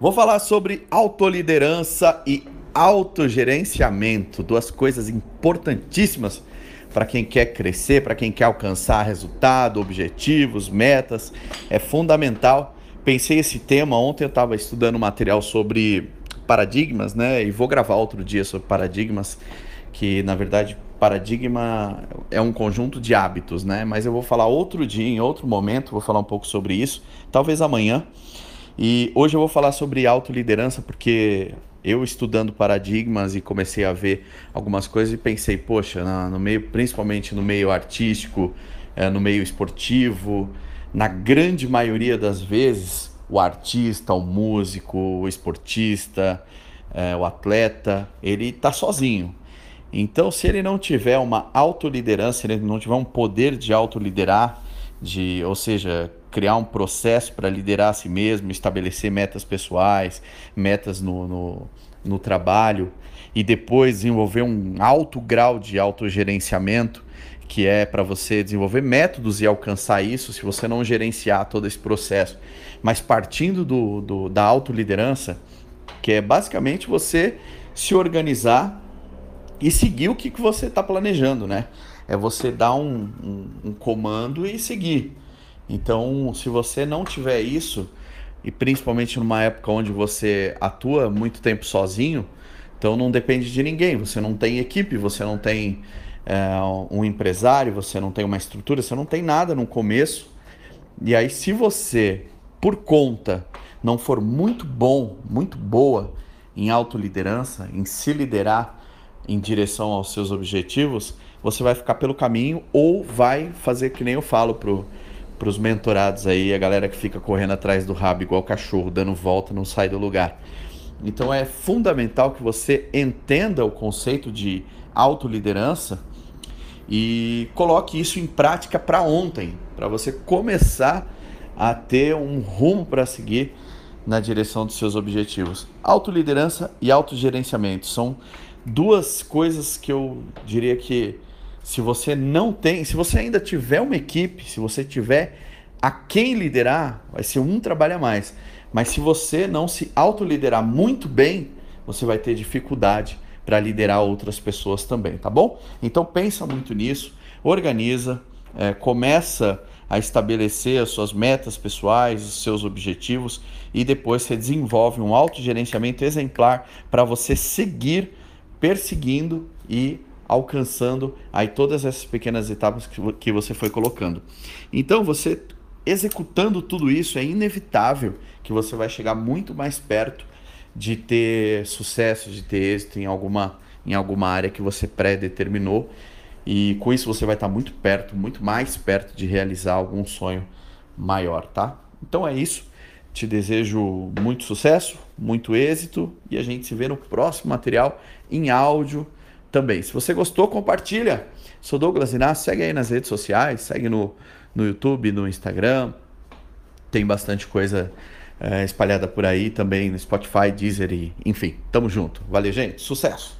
Vou falar sobre autoliderança e autogerenciamento, duas coisas importantíssimas para quem quer crescer, para quem quer alcançar resultado, objetivos, metas. É fundamental. Pensei esse tema ontem, eu estava estudando material sobre paradigmas, né? E vou gravar outro dia sobre paradigmas, que na verdade paradigma é um conjunto de hábitos, né? Mas eu vou falar outro dia, em outro momento, vou falar um pouco sobre isso, talvez amanhã. E hoje eu vou falar sobre autoliderança porque eu estudando paradigmas e comecei a ver algumas coisas e pensei, poxa, no meio, principalmente no meio artístico, é, no meio esportivo, na grande maioria das vezes, o artista, o músico, o esportista, é, o atleta, ele está sozinho. Então, se ele não tiver uma autoliderança, se ele não tiver um poder de autoliderar, de, ou seja, criar um processo para liderar a si mesmo, estabelecer metas pessoais, metas no, no, no trabalho e depois desenvolver um alto grau de autogerenciamento, que é para você desenvolver métodos e alcançar isso se você não gerenciar todo esse processo. Mas partindo do, do da autoliderança, que é basicamente você se organizar e seguir o que, que você está planejando, né? É você dar um, um, um comando e seguir. Então, se você não tiver isso, e principalmente numa época onde você atua muito tempo sozinho, então não depende de ninguém. Você não tem equipe, você não tem é, um empresário, você não tem uma estrutura, você não tem nada no começo. E aí, se você, por conta, não for muito bom, muito boa em autoliderança, em se liderar em direção aos seus objetivos, você vai ficar pelo caminho ou vai fazer que nem eu falo pro para os mentorados aí, a galera que fica correndo atrás do rabo igual cachorro, dando volta, não sai do lugar. Então é fundamental que você entenda o conceito de autoliderança e coloque isso em prática para ontem, para você começar a ter um rumo para seguir na direção dos seus objetivos. Autoliderança e autogerenciamento são duas coisas que eu diria que se você não tem, se você ainda tiver uma equipe, se você tiver a quem liderar, vai ser um trabalho a mais. Mas se você não se autoliderar muito bem, você vai ter dificuldade para liderar outras pessoas também, tá bom? Então pensa muito nisso, organiza, é, começa a estabelecer as suas metas pessoais, os seus objetivos e depois você desenvolve um autogerenciamento exemplar para você seguir perseguindo e alcançando aí todas essas pequenas etapas que, que você foi colocando. Então, você executando tudo isso, é inevitável que você vai chegar muito mais perto de ter sucesso, de ter êxito em alguma, em alguma área que você pré-determinou. E com isso você vai estar muito perto, muito mais perto de realizar algum sonho maior, tá? Então é isso. Te desejo muito sucesso, muito êxito e a gente se vê no próximo material em áudio também. Se você gostou, compartilha. Sou Douglas Inácio, segue aí nas redes sociais, segue no, no YouTube, no Instagram. Tem bastante coisa é, espalhada por aí também no Spotify, Deezer e enfim. Tamo junto. Valeu, gente. Sucesso!